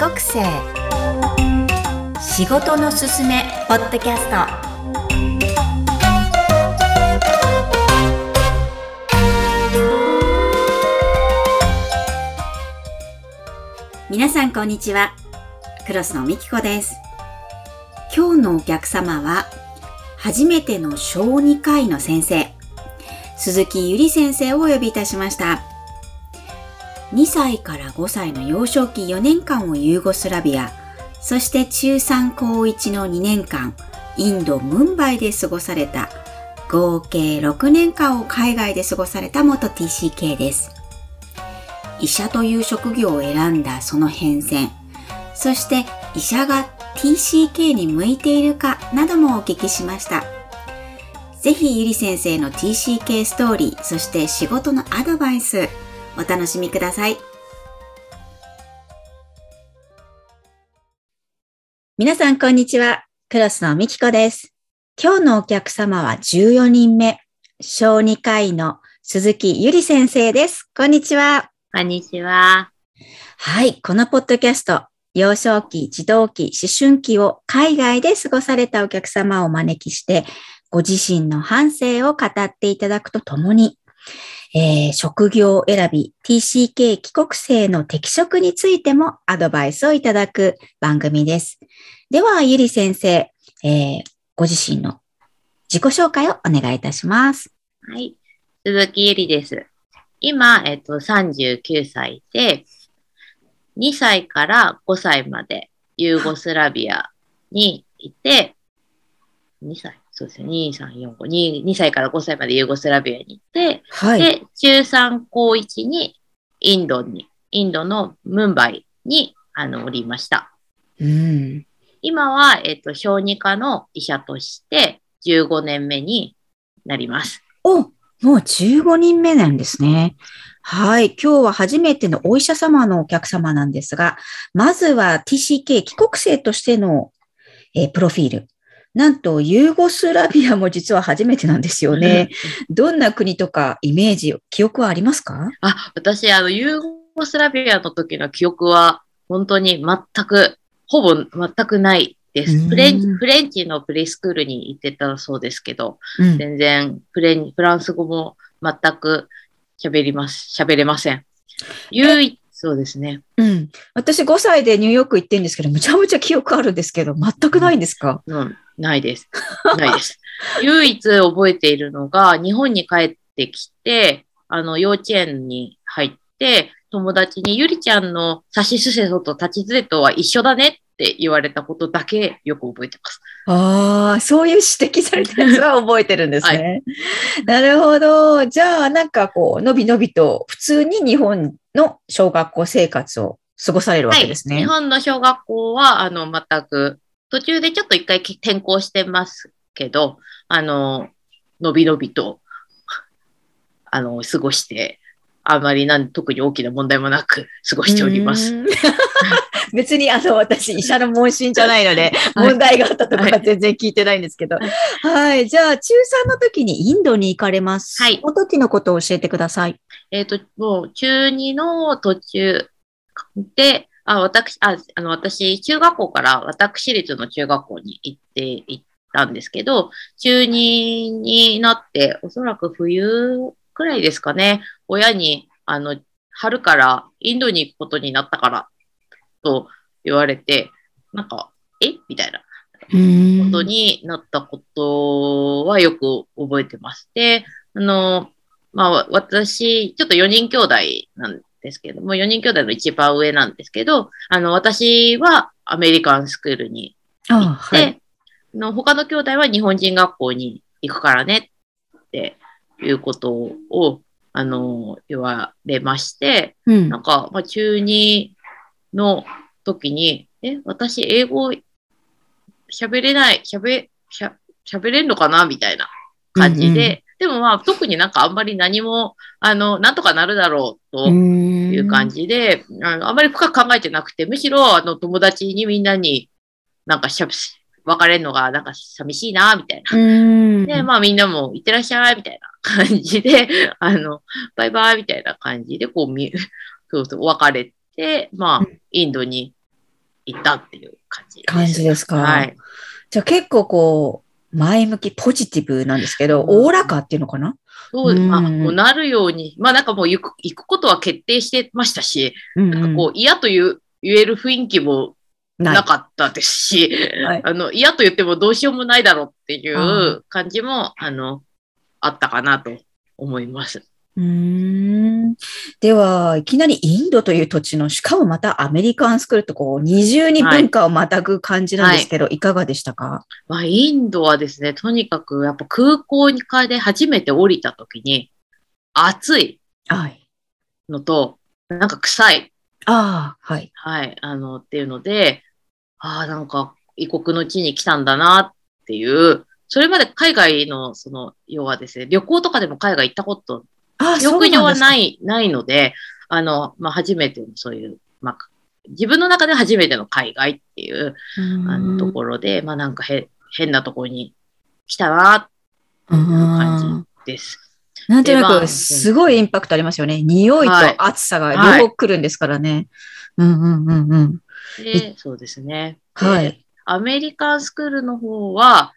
国生仕事のすすめポッドキャスト。皆さんこんにちは。クロスのみきこです。今日のお客様は初めての小児科医の先生鈴木ゆり先生をお呼びいたしました。2歳から5歳の幼少期4年間をユーゴスラビア、そして中3高1の2年間、インド・ムンバイで過ごされた、合計6年間を海外で過ごされた元 TCK です。医者という職業を選んだその変遷、そして医者が TCK に向いているかなどもお聞きしました。ぜひゆり先生の TCK ストーリー、そして仕事のアドバイス、お楽しみください。皆さん、こんにちは。クロスのみきこです。今日のお客様は14人目、小児科医の鈴木ゆり先生です。こんにちは。こんにちは。はい、このポッドキャスト、幼少期、児童期、思春期を海外で過ごされたお客様をお招きして、ご自身の反省を語っていただくとともに、えー、職業選び、TCK 帰国生の適職についてもアドバイスをいただく番組です。では、ゆり先生、えー、ご自身の自己紹介をお願いいたします。はい。鈴木ゆりです。今、えっと、39歳で、2歳から5歳までユーゴスラビアにいて、2歳そうですね、2、3、4、5、2、2歳から5歳までユーゴスラビアに行って、はい、で、中3高1にインドに、インドのムンバイに、あの、おりました。うん、今は、えっ、ー、と、小児科の医者として15年目になります。おもう15人目なんですね。はい。今日は初めてのお医者様のお客様なんですが、まずは TCK 帰国生としての、えー、プロフィール。なんと、ユーゴスラビアも実は初めてなんですよね。どんな国とかイメージ、記憶はありますか？あ、私、あの、ユーゴスラビアの時の記憶は、本当に全く、ほぼ全くないです。フレンチ、フレンチのプレイスクールに行ってたそうですけど、うん、全然フレン、フランス語も全く喋ります、喋れません。唯一、そうですね。うん。私5歳でニューヨーク行ってんですけど、むちゃむちゃ記憶あるんですけど、全くないんですか、うん、ないです。ないです。唯一覚えているのが、日本に帰ってきて、あの、幼稚園に入って、友達にゆりちゃんのサシスセソと立ちズレとは一緒だねって言われたことだけよく覚えてます。ああ、そういう指摘されたやつは覚えてるんですね。はい、なるほど。じゃあ、なんかこう、のびのびと普通に日本の小学校生活を過ごされるわけですね。はい、日本の小学校は、あの、全く途中でちょっと一回転校してますけど、あの、のびのびと、あの、過ごして、あまりなん特に大きな問題もなく過ごしております。別にあの私医者の問診じゃないので、問題があったとか全然聞いてないんですけど。はい、はい、じゃあ中3の時にインドに行かれます。はい。その時のことを教えてください。えっ、ー、と、もう中2の途中で、あ、私、あ、あの、私、中学校から私立の中学校に行って行ったんですけど、中2になって、おそらく冬くらいですかね、親に、あの、春からインドに行くことになったから、と言われて、なんか、え？みたいな。ことになったことはよく覚えてまして、あの、まあ、私、ちょっと4人兄弟なんですけども、4人兄弟の一番上なんですけど、あの、私はアメリカンスクールに行って、はい、の他の兄弟は日本人学校に行くからねっていうことを、あの、言われまして、うん、なんか、まあ、中2の時に、え、私英語喋れない、喋、喋れんのかなみたいな感じで、でもまあ特になんかあんまり何も、あの、なんとかなるだろうという感じで、あのあんまり深く考えてなくて、むしろあの友達にみんなになんかしゃ別れるのがなんか寂しいな、みたいな。で、まあみんなも行ってらっしゃい、みたいな 感じで、あの、バイバイみたいな感じで、こう、み、そうそう、別れて、まあ、インドに行ったっていう感じです。感じですか？はい。じゃあ結構こう、前向き、ポジティブなんですけど、うんおおらかっていうのかな？そう。まあ、うんもうなるように、まあなんかもう行く、行くことは決定してましたし、うんなんかこう嫌という言える雰囲気もなかったですし、はいあの、嫌と言ってもどうしようもないだろうっていあう感じも、あの、あったかなと思います。うーん。では、いきなりインドという土地の、しかもまたアメリカンスクールとこう、二重に文化をまたぐ感じなんですけど、い、かがでしたか？まあ、インドはですね、とにかくやっぱ空港に帰で初めて降りた時に、暑いはい。のと、なんか臭い、ああ、はい。はい、あの、っていうので、ああ、なんか異国の地に来たんだなっていう、それまで海外の、その、要はですね、旅行とかでも海外行ったことああ、記憶上はい。ない、ないので、あの、まあ、初めてのそういう、まあ、自分の中で初めての海外っていう、あの、ところで、まあ、なんかへ変なところに来たなっていう感じです。なんとなく、すごいインパクトありますよね。匂いとはい暑さが両方来るんですからね。うんうんうんうん。で、そうですね。ではい。アメリカンスクールの方は、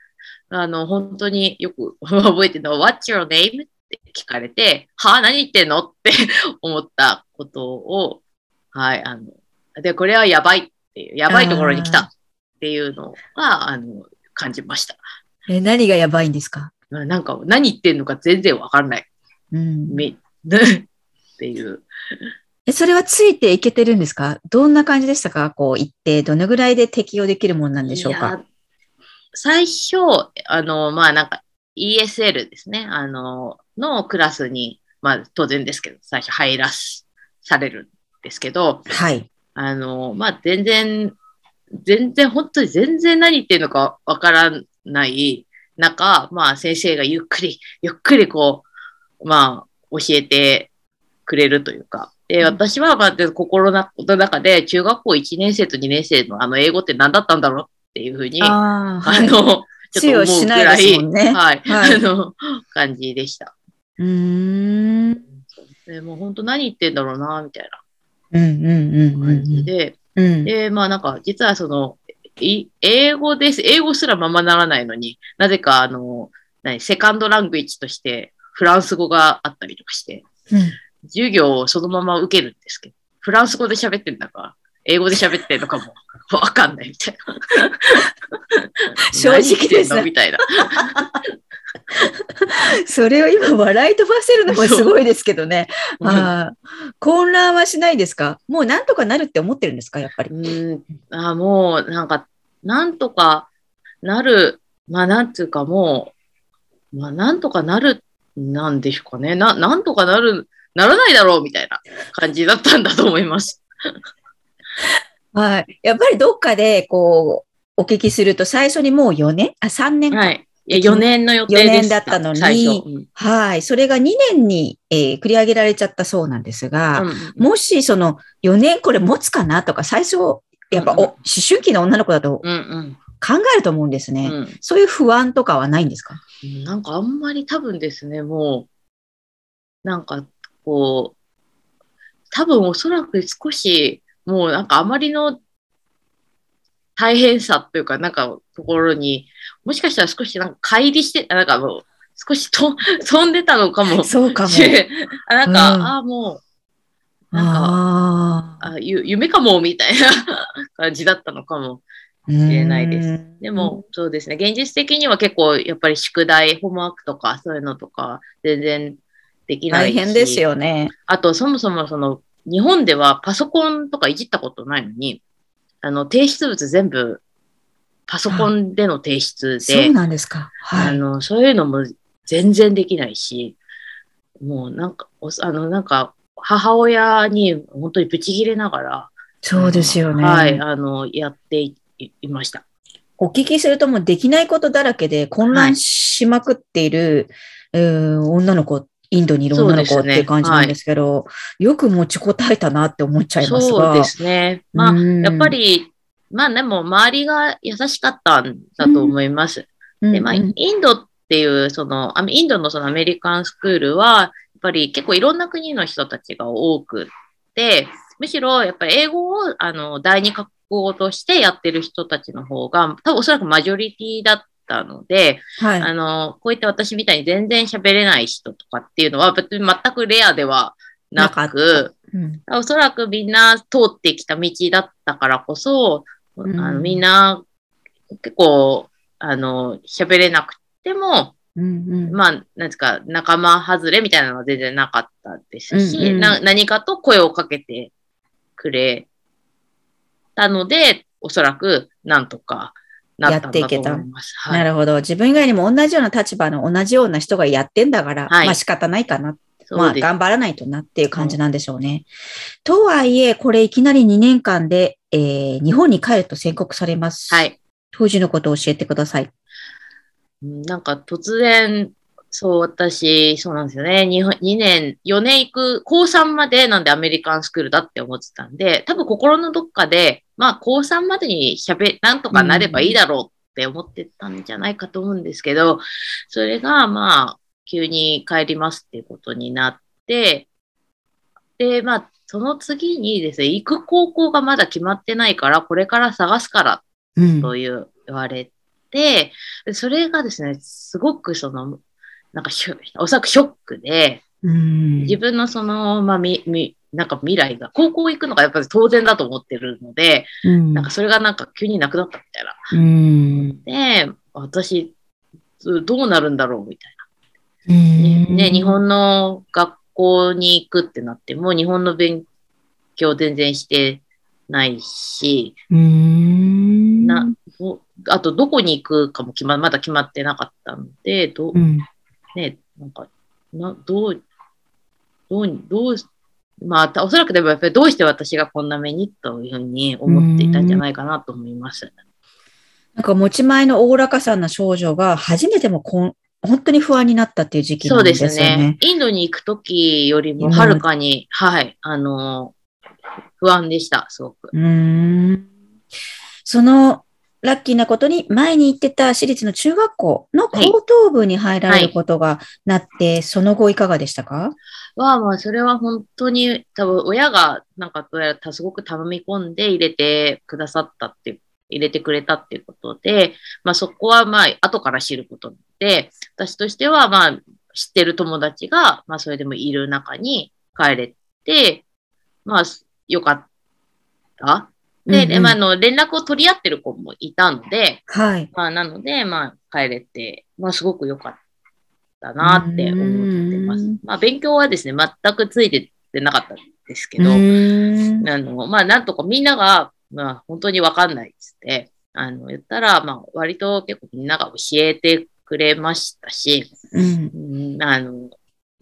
あの、本当によく覚えてるのは、What's your name? って聞かれて、はあ、何言ってんのって 思ったことを、はい、あの、で、これはやばいっていう、やばいところに来たっていうのは、あの、感じました。え、何がやばいんですか？なんか、何言ってんのか全然わかんない。うん。め っていう。え、それはついていけてるんですか？どんな感じでしたか？こう行って、どのぐらいで適用できるもんなんでしょうか？いや最初、あの、まあなんか ESL ですね、あの、のクラスに、まあ当然ですけど、最初入らすされるんですけど、はい。あの、まあ全然、全然、本当に全然何言ってるのかわからない中、まあ先生がゆっくり、ゆっくりこう、まあ教えてくれるというか、で、私は、まあ、で心の中で、中学校1年生と2年生のあの英語って何だったんだろうっていうふうに、あああ、はい。の、ちょっと思うしないくらい、ですもんねはい、はいあの、感じでした。うーん。でもう本当何言ってんだろうな、みたいうんうんうんな感じで、うん。で、まあなんか、実はその、い英語です。英語すらままならないのに、なぜか、あの、何、セカンドラングエッジとして、フランス語があったりとかして、うん授業をそのまま受けるんですけど、フランス語で喋ってんだか、英語で喋ってんのかもわかんないみたいな。正直ですみたいな。それを今笑い飛ばせるのもすごいですけどね。うんあー混乱はしないですか？もうなんとかなるって思ってるんですか？やっぱり。うん、あもう、なんか、なんとかなる、まあ、なんつうかもう、まあ、なんとかなる、なんでしょうかね。な、なんとかなる、ならないだろう、みたいな感じだったんだと思います。はい。やっぱりどっかでこう、お聞きすると最初にもう4年？あ、3年か。はい。いや、4年の予定で4年しただったのにはい。それが2年に、えー繰り上げられちゃったそうなんですが、うん。もしその4年これ持つかなとか、最初、やっぱお、うん。うん思春期の女の子だとうんうん。考えると思うんですね。うん。そういう不安とかはないんですか？うんなんかあんまり多分ですね、もう、なんかこう、多分おそらく少し、もうなんかあまりの大変さというか、なんかところに、もしかしたら少しなんか乖離して、あなんかもう少しと 飛んでたのかもそうかも。し れあなんか、うんああ、もう、なんか、あゆ夢かも、みたいな 感じだったのかもー。しれないですうんでも、そうですね。現実的には結構、やっぱり宿題、ホームワークとか、そういうのとか、全然できないし。大変です。よね。あと、そもそも、その、日本ではパソコンとかいじったことないのに、あの、提出物全部、パソコンでの提出そうで、なんですか。はい。あの、そういうのも全然できないし、もうなんか、おあの、なんか、母親に本当にブチ切れながら、そうですよね。はい、あの、やっていいました。お聞きするともうできないことだらけで混乱しまくっている、うん女の子、インドにいる女の子っていう感じなんですけど、よく持ちこたえたなって思っちゃいますが。そうですね。まあ、うんやっぱ、り、まあでも、周りが優しかったんだと思います。で、まあ、うんインドっていう、その、あインドのそのアメリカンスクールは、やっぱり結構いろんな国の人たちが多くて、むしろやっぱり英語をあの第二カ校としてやってる人たちの方が、多分おそらくマジョリティだったので、はい。あの、こういった私みたいに全然喋れない人とかっていうのは別に全くレアではなく、うん。おそらくみんな通ってきた道だったからこそ、うん。あのみんな結構、あの、喋れなくても、うんうん。まあ、なんですか、仲間外れみたいなのは全然なかったですし、うんうん。な何かと声をかけてくれたので、おそらくなんとかなったんだと思います。はいなるほど。自分以外にも同じような立場の同じような人がやってんだから、はいまあ仕方ないかな。まあ頑張らないとなっていう感じなんでしょうね。とはいえ、これいきなり2年間で、えー日本に帰ると宣告されます。はい。当時のことを教えてください。うんなんか突然、そう、私、そうなんですよね。2, 2年、4年行く、高3までなんでアメリカンスクールだって思ってたんで、多分心のどっかで、まあ高3までに喋、なんとかなればいいだろうって思ってたんじゃないかと思うんですけど、それがまあ、急に帰りますっていうことになって、で、まあ、その次にですね、行く高校がまだ決まってないから、これから探すからうん。という言われて、それがですね、すごくその、なんかおそらくショックで、うん。自分のその、まあ、み、み、なんか未来が、高校行くのがやっぱり当然だと思ってるので、うん。なんかそれがなんか急になくなったみたいな。うん。で、私、どうなるんだろうみたいうん。な。ね、日本の学校に行くってなっても、日本の勉強全然してないし、うん。な、どあとどこに行くかも決ま、まだ決まってなかったので、どううんね、なんか、な、どう、どう、どう、まあ、たおそらくでもやっぱりどうして私がこんな目にというふうに思っていたんじゃないかなと思います。なんか持ち前のおおらかさな少女が初めてもこん本当に不安になったっていう時期なそうんでですよね。すね。インドに行くときよりもはるかに、はい、あの、不安でした、すごく。うーんそのラッキーなことに前に行ってた私立の中学校の高等部に入られることがなって、その後いかがでしたか？は、まあ、それは本当に、多分親が、なんか、どうやらすごく頼み込んで入れてくださったっていう、入れてくれたっていうことで、まあ、そこは、まあ、後から知ることで、私としては、まあ、知ってる友達が、まあ、それでもいる中に帰れて、まあ、よかった。で、うんうんでまあ、あの、連絡を取り合ってる子もいたので、はい。まあ、なので、まあ、帰れて、まあ、すごく良かったなって思ってますうん。まあ、勉強はですね、全くついてってなかったんですけうど、あの、まあ、なんとかみんなが、まあ、本当にわかんないっつって、あの、言ったら、まあ、割と結構みんなが教えてくれましたし、うんうん、あの、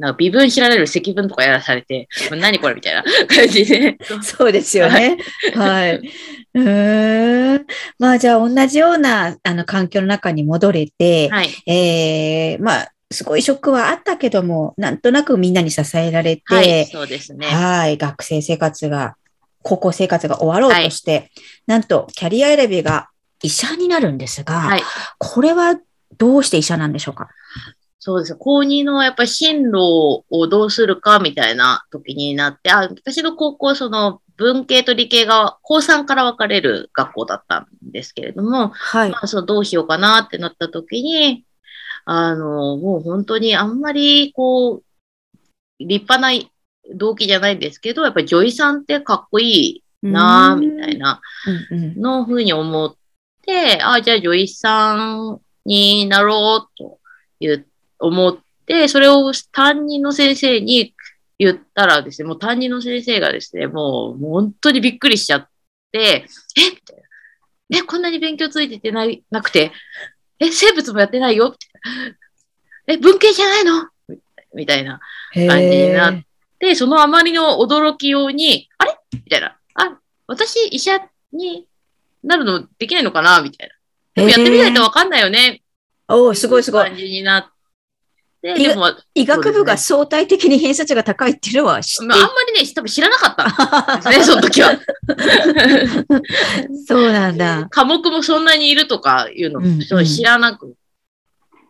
なんか微分調べる積分とかやらされて、何これみたいな 感じで。そうですよね。はい。うーん。まあじゃあ同じようなあの環境の中に戻れて、はい。えー、まあすごいショックはあったけども、なんとなくみんなに支えられて、はい、そうですね。はい、学生生活が、高校生活が終わろうとして、なんとキャリア選びが医者になるんですが、はい。これはどうして医者なんでしょうか？そうです。高2のやっぱり進路をどうするかみたいな時になって、あ、私の高校、その文系と理系が高3から分かれる学校だったんですけれども、はいま。あ、そうどうしようかなってなった時に、あの、もう本当にあんまりこう、立派な動機じゃないんですけど、やっぱり女医さんってかっこいいなぁ、みたいな。のふうに思って、あ、じゃあ女医さんになろうと言う思って、それを担任の先生に言ったらですね、もう担任の先生がですね、もう本当にびっくりしちゃって、え？みたいな。え、こんなに勉強ついててないなくて、え、生物もやってないよ？え、文系じゃないの？みたいな。へ感じになっーで、そのあまりの驚きように、あれ？みたいな。あ、私医者になるのできないのかな？みたいな。でもやってみないとわかんないよね。おーすごいすごい。感じになって。いやでも、ま医学部が相対的に偏差値が高いっていうのは知ってあ、あんまりね、多分知らなかった ね、その時は。そうなんだ。科目もそんなにいるとかいうのうんうんもそう知らなく、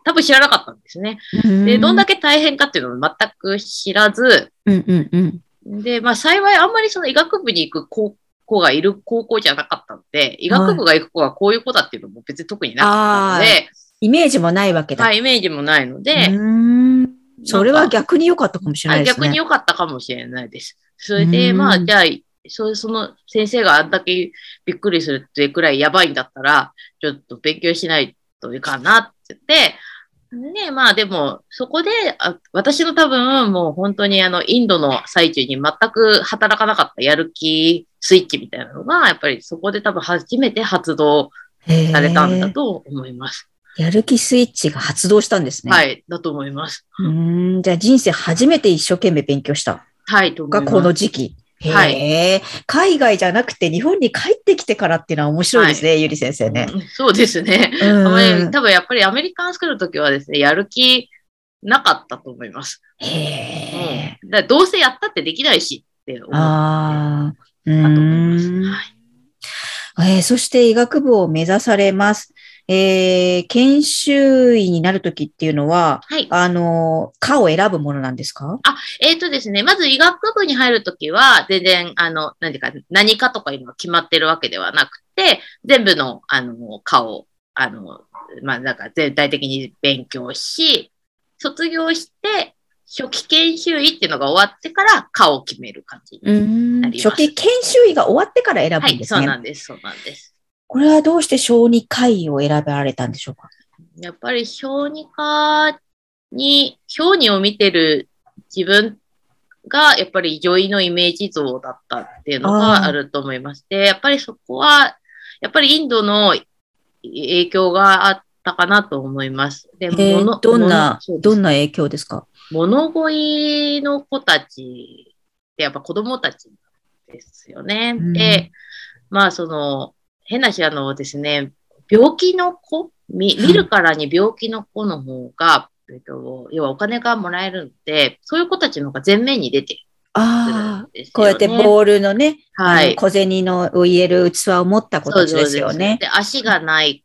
多分知らなかったんですね。で、どんだけけ大変かっていうのも全く知らず、うんうんうん。で、まあ幸いあんまりその医学部に行く高子がいる高校じゃなかったので、医学部が行く子がこういう子だっていうのも別に特になかったので、イメージもないわけだ。はい、イメージもないので、それは逆に良かったかもしれないですね。あ逆に良かったかもしれないです。それで、うんまあ、じゃあ、そうその先生があんだけびっくりするってくらいやばいんだったら、ちょっと勉強しないといかんなって言って、ね、まあでも、そこで、あ私の多分、もう本当にあの、インドの最中に全く働かなかったやる気スイッチみたいなのが、やっぱりそこで多分初めて発動されたんだと思います。やる気スイッチが発動したんですね。。はいい、だと思います。うーんじゃあ人生初めて一生懸命勉強したはい、と。がこの時期。へはえ、海外じゃなくて日本に帰ってきてからっていうのは面白いですね、ゆり先生ね。うんそうですね。うん多分やっぱりアメリカンスクールの時はですね、やる気なかったと思います。へえ。うん、だどうせやったってできないしって思ったああ。うと思います。ーんはいえーそして医学部を目指されます。えー研修医になるときっていうのは、はい。あの、科を選ぶものなんですか？えっ、とですね、まず医学部に入るときは、全然、あの、何ていうか、何かとかいうのが決まってるわけではなくて、全部の、あの、科を、あの、まあ、なんか全体的に勉強し、卒業して、初期研修医っていうのが終わってから科を決める感じ。うんなります初期研修医が終わってから選はい、ぶんですね。そうなんです、そうなんです。これはどうして小児科医を選ばれたんでしょうか？やっぱり小児科に、小児を見てる自分が、やっぱり女医のイメージ像だったっていうのがあると思いまして、やっぱりそこは、やっぱりインドの影響があったかなと思います。で、えー物どんなどんな影響ですか？物乞いの子たちってやっぱ子供たちですよね。うん。で、まあその、変な話あのですね、病気の子見見るからに病気の子の方が、えっと、要はお金がもらえるんで、そういう子たちの方が前面に出てくるああ。こうやってボールのね、はいあの小銭のを入れる器を持った子たちですよね。で、足がない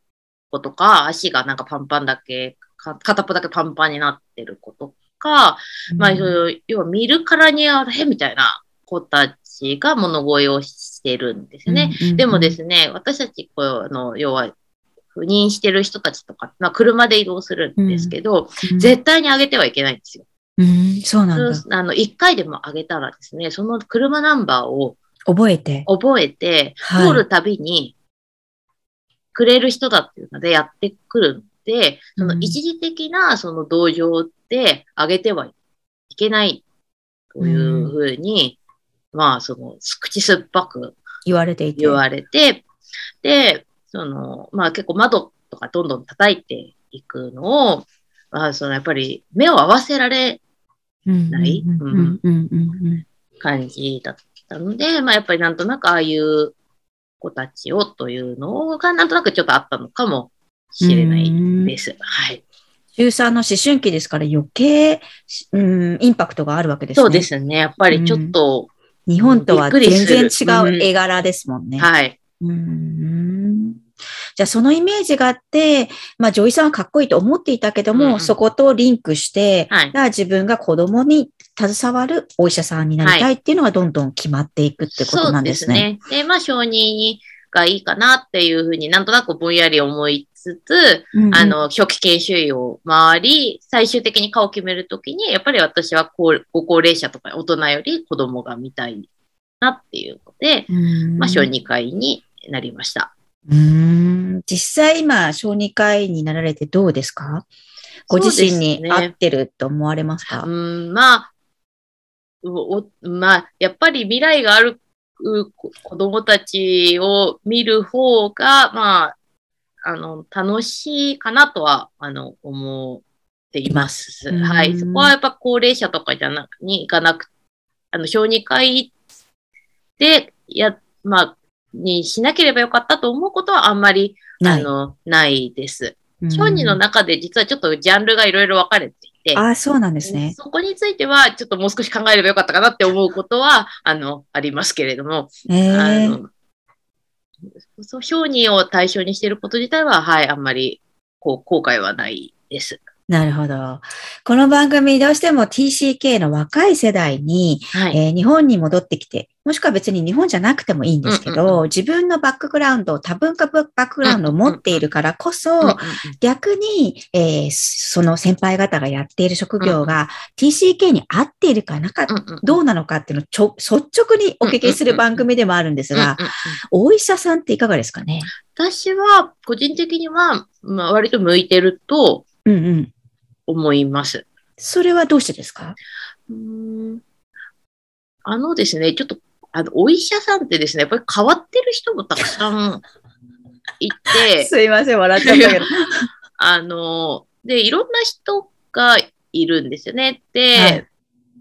子とか、足がなんかパンパンだけ、か片っぽだけパンパンになってる子とか、まあ、うんそういう要は見るからにあれみたいな子たちが物乞いをしてるんですね。でもですね、私たち、こうあの要は、赴任してる人たちとか、まあ、車で移動するんですけど、うん絶対に上げてはいけないんですよ。うん、そうなんだ。あの、1回でも上げたらですね、その車ナンバーを覚えて。覚えて、はい通るたびに、くれる人だっていうのでやってくるんで、そのうん一時的なその同情で上げてはいけないというふうに、まあ、その、口酸っぱく言われていて。言われて、で、その、まあ結構窓とかどんどん叩いていくのを、まあそのやっぱり目を合わせられない感じだったので、まあやっぱりなんとなくああいう子たちをというのがなんとなくちょっとあったのかもしれないです。はい。中3の思春期ですから余計、うん、インパクトがあるわけですね。そうで。すね。やっぱりちょっと、日本とは全然違う絵柄ですもんね。はい。うんじゃあそのイメージがあって、まあ女医さんはかっこいいと思っていたけども、うんうんそことリンクして、はい自分が子供に携わるお医者さんになりたいっていうのがどんどん決まっていくってことなんですね。そうですね。で、まあ承認がいいかなっていうふうになんとなくぼんやり思いつつ、うんうん。あ、の、初期研修医を回り、最終的に顔を決めるときに、やっぱり私は高ご高齢者とか大人より子供が見たいなっていうので、うん。まあ、小児科医になりました。うん。実際今、小児科医になられてどうですか？ご自身に合ってると思われますか？うん、まあ、おおまあ、やっぱり未来がある子供たちを見る方が、まあ、あの、楽しいかなとは、あの、思っています。うんはい。そこはやっぱ高齢者とかじゃなく、に行かなく、あの、小児科医で、や、まあ、にしなければよかったと思うことはあんまり、ない。あの、ないです。うん小児の中で実はちょっとジャンルがいろいろ分かれていて、ああ、そうなんですね。そこについてはちょっともう少し考えればよかったかなって思うことは、あの、ありますけれども、えあえの、そう、小児を対象にしていること自体は、はい、あんまり、こう、後悔はないです。なるほど。この番組どうしても TCK の若い世代に、はい。えー日本に戻ってきて、もしくは別に日本じゃなくてもいいんですけど、うんうんう自分のバックグラウンド、多文化バックグラウンドを持っているからこそ、うんうんうん。逆に、えーその先輩方がやっている職業が TCK に合っているかなか、うんうんうん。どうなのかっていうのをちょ率直にお聞きする番組でもあるんですがうん、うんうん。お医者さんっていかがですかね？私は、個人的には、まあ、割と向いてるとうんうん。思います。それはどうしてですか？うーん。あのですね、ちょっと、あの、お医者さんってですね、やっぱり変わってる人もたくさん いて、すいません、笑っちゃったけど。あの、で、いろんな人がいるんですよね。で、はい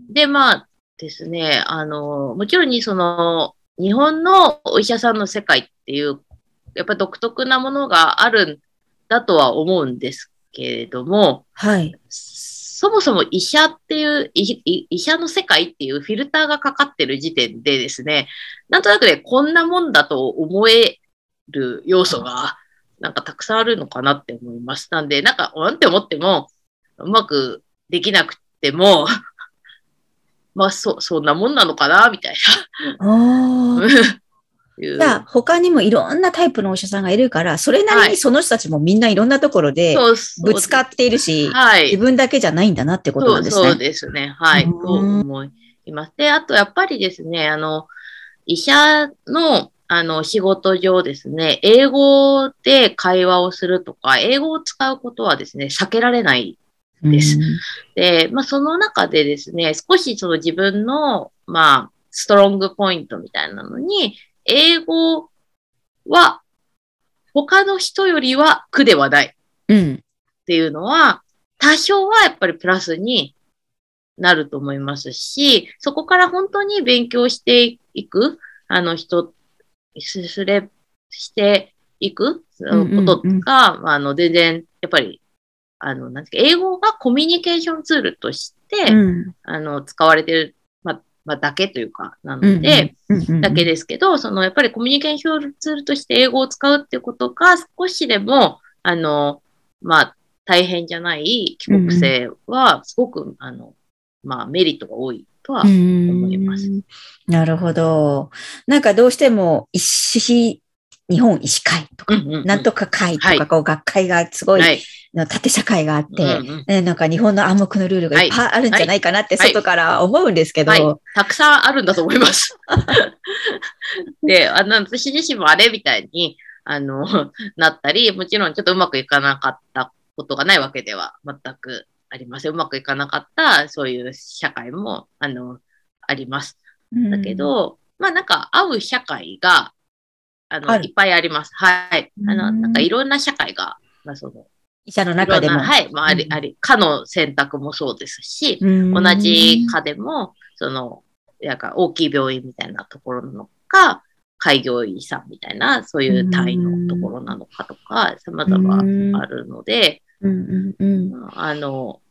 で、まあですね、あの、もちろんにその、日本のお医者さんの世界っていう、やっぱ独特なものがあるんだとは思うんですけれども、はい。そもそも医者っていう、いい医者の世界っていうフィルターがかかってる時点でですね、なんとなくね、こんなもんだと思える要素が、なんかたくさんあるのかなって思います。なんで、なんか、なんって思っても、うまくできなくても、まあ、そ、そんなもんなのかな、みたい。な。いうじゃあ、他にもいろんなタイプのお医者さんがいるから、それなりはいにその人たちもみんないろんなところでそうそうぶつかっているし、はい。自分だけじゃないんだなってことそうんそうなですね。ですね。はい。うんと思います。で、あとやっぱりですね、あの、医者の、あの、仕事上ですね、英語で会話をするとか、英語を使うことはですね、避けられないですうんで、まあ、その中でですね、少しその自分の、まあ、ストロングポイントみたいなのに、英語は他の人よりは苦ではない。っうん。ていうのは、多少はやっぱりプラスになると思いますし、そこから本当に勉強していく、あの人、すすれ、していくことうんうん。うんが、まああの、全然、やっぱり、あの、なんですか、英語がコミュニケーションツールとして、うん。あの、使われてる、まあ、まあ、だけというか、なので、うんうんだけですけど、その、やっぱりコミュニケーションツールとして英語を使うってことが、少しでも、あの、まあ、大変じゃない帰国生は、すごく、あの、まあ、メリットが多いとは思います。うんなるほど。なんかどうしても、医師、日本医師会とか、うんうんうんなんとか会とか、はいこう学会がすごい、はい。の縦社会があって、うんうんねなんか日本の暗黙のルールがいっぱいあるんじゃないかなってはい外から思うんですけど、はい。たくさんあるんだと思います。で、あの、私自身もあれみたいに、あの、なったり、もちろんちょっとうまくいかなかったことがないわけでは全くありません。うまくいかなかった、そういう社会も、あの、あります。だけど、まあなんか、会う社会が、あの、いっぱいあります。はい。あの、うんなんかいろんな社会が、まあその、医者の中でも。いはい、まあありう、んあり、科の選択もそうですし、うん同じ科でも、その、なんか大きい病院みたいなところなのか、開業医さんみたいな、そういう単位のところなのかとか、様々あるので、あの、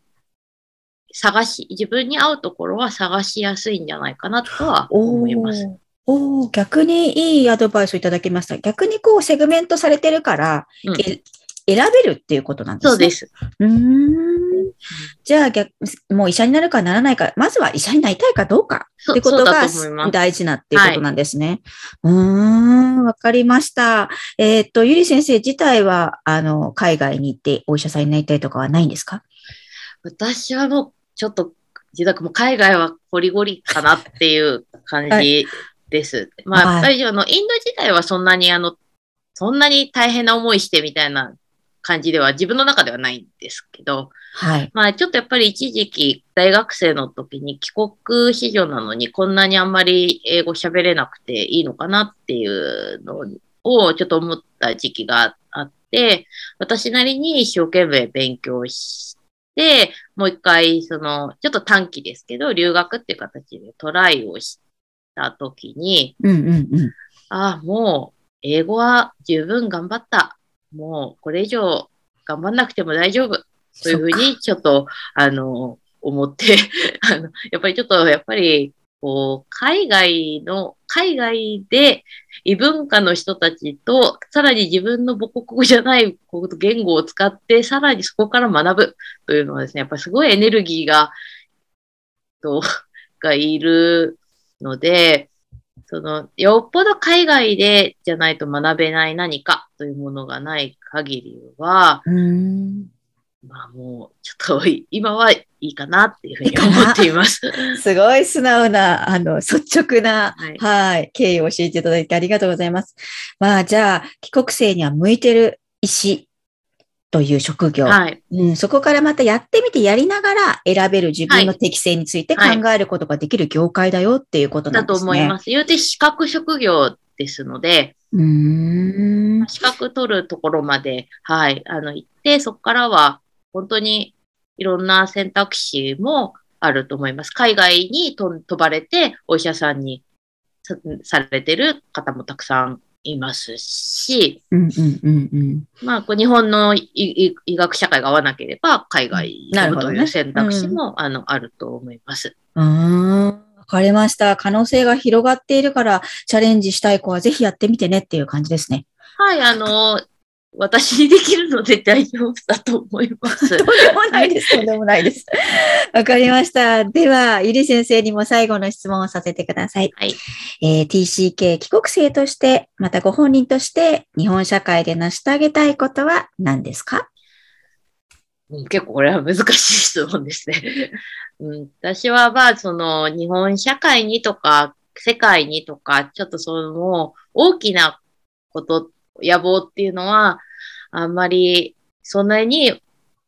探し、自分に合うところは探しやすいんじゃないかなとは思います。おーおー逆にいいアドバイスをいただきました。逆にこうセグメントされてるから、うんえ選べるっていうことなんですね。そうです。うーん。じゃあ逆、もう医者になるかならないか、まずは医者になりたいかどうかそってことが。大事なっていうことなんですね。うーん、わかりました。えーっと、ゆり先生自体は、あの、海外に行ってお医者さんになりたいとかはないんですか？私はもう、ちょっと、自宅も海外はゴリゴリかなっていう感じです。まあ、やっぱりあの、インド自体はそんなにあの、そんなに大変な思いしてみたいな感じでは自分の中ではないんですけど、はい。まあちょっとやっぱり一時期大学生の時に帰国子女なのにこんなにあんまり英語喋れなくていいのかなっていうのをちょっと思った時期があって、私なりに一生懸命勉強して、もう一回そのちょっと短期ですけど留学っていう形でトライをした時に、うんうんうん。ああ、もう英語は十分頑張った。もうこれ以上頑張んなくても大丈夫。というふうに、ちょっと、あの、思って、あの、やっぱりちょっと、やっぱり、こう、海外の、海外で異文化の人たちと、さらに自分の母国語じゃない言語を使って、さらにそこから学ぶというのはですね、やっぱりすごいエネルギーが、と、がいるので、その、よっぽど海外でじゃないと学べない何かというものがない限りは、うん。まあもう、ちょっと今はいいかなっていうふうに思っています。すごい素直な、あの、率直な、はいはい、経緯を教えていただいてありがとうございます。まあ、じゃあ、帰国生には向いてる医師という職業。はい。うん、そこからまたやってみてやりながら選べる自分の適性について考はいえることができる業界だよっていうことなだとんですね。思います。言うて資格職業ですので、うーん。資格取るところまで、はい、あの、行って、そこからは、本当にいろんな選択肢もあると思います。海外にと飛ばれて、お医者さんにさされてる方もたくさんいますし。まあ、日本の医学社会が合わなければ、海外になるほどね飛ぶという選択肢も、あの、あると思います。うーん。わかりました。可能性が広がっているから、チャレンジしたい子はぜひやってみてねっていう感じですね。はい、あの、私にできるので大丈夫だと思います。とんでもないです。とんでもないです。わかりました。では、ゆり先生にも最後の質問をさせてください。はい。えー TCK 帰国生として、またご本人として、日本社会で成してあげたいことは何ですか？うん結構これは難しい質問ですね。うん、私はまあその日本社会にとか世界にとかちょっとその大きなこと、野望っていうのはあんまりそんなに、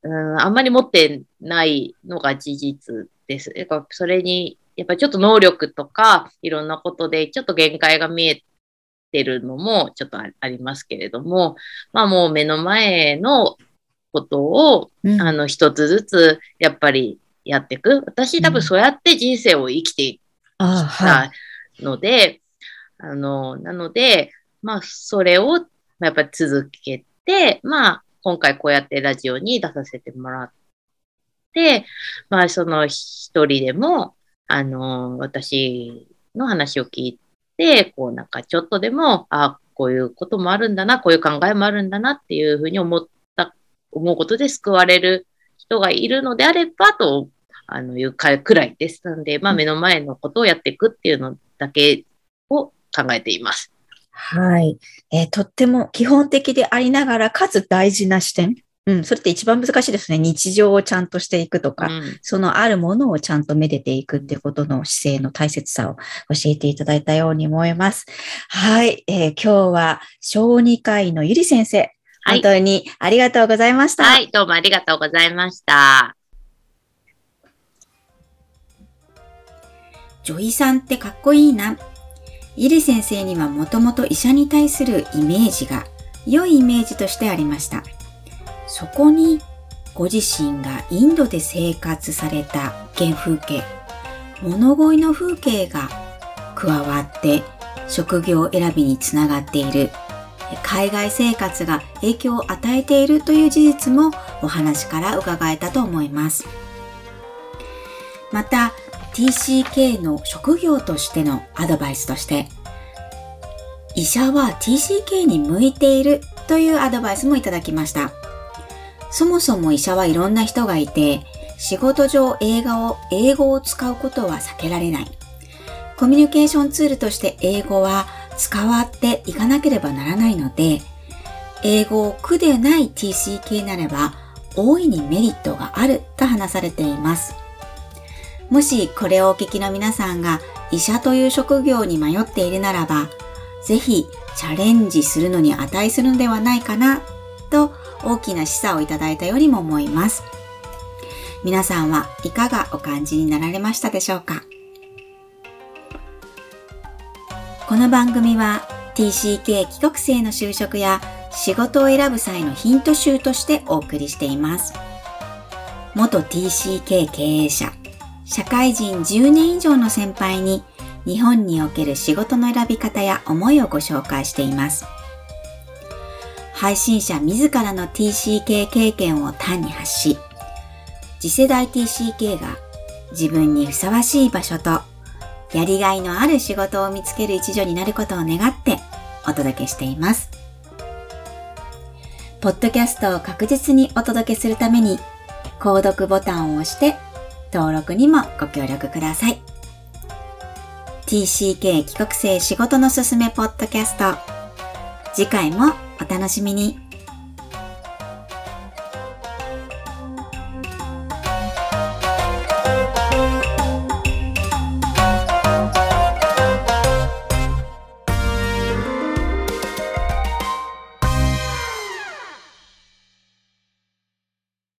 うん、あんまり持ってないのが事実です。それにやっぱりちょっと能力とかいろんなことでちょっと限界が見えてるのもちょっとあありますけれども、まあもう目の前のことをうんあの、一つずつ、やっぱりやっていく。私、多分そうやって人生を生きていっあはい。たので、あの、なので、まあ、それを、まあやっぱり続けて、まあ、今回こうやってラジオに出させてもらって、まあ、その一人でも、あの、私の話を聞いて、こう、なんかちょっとでも、あ、こういうこともあるんだな、こういう考えもあるんだなっていうふうに思った、思うことで救われる人がいるのであれば、と、あの、いうくらいです。なので、まあ、目の前のことをやっていくっていうのだけを考えています。はい。えーとっても基本的でありながら、かつ大事な視点。うん、それって一番難しいですね。日常をちゃんとしていくとか、うんそのあるものをちゃんとめでていくってことの姿勢の大切さを教えていただいたように思います。はい。えー今日は小児科医のゆり先生、はい本当にありがとうございました。はい、どうもありがとうございました。女医さんってかっこいいな。ゆり先生にはもともと医者に対するイメージが良いイメージとしてありました。そこにご自身がインドで生活された原風景、物乞いの風景が加わって職業選びにつながっている海外生活が影響を与えているという事実もお話から伺えたと思います。また TCK の職業としてのアドバイスとして医者は TCK に向いているというアドバイスもいただきました。そもそも医者はいろんな人がいて仕事上英語を英語を使うことは避けられない。コミュニケーションツールとして英語は使わっていかなければならないので、英語を苦でない TCK なれば大いにメリットがあると話されています。もしこれをお聞きの皆さんが医者という職業に迷っているならば、ぜひチャレンジするのに値するのではないかなと大きな示唆をいただいたようにも思います。皆さんはいかがお感じになられましたでしょうか？この番組は TCK 帰国生の就職や仕事を選ぶ際のヒント集としてお送りしています。元 TCK 経営者、社会人10年以上の先輩に日本における仕事の選び方や思いをご紹介しています。配信者自らの TCK 経験を単に発し、次世代 TCK が自分にふさわしい場所とやりがいのある仕事を見つける一助になることを願ってお届けしています。ポッドキャストを確実にお届けするために、購読ボタンを押して登録にもご協力ください。TCK 帰国生仕事のすすめポッドキャスト。次回もお楽しみに。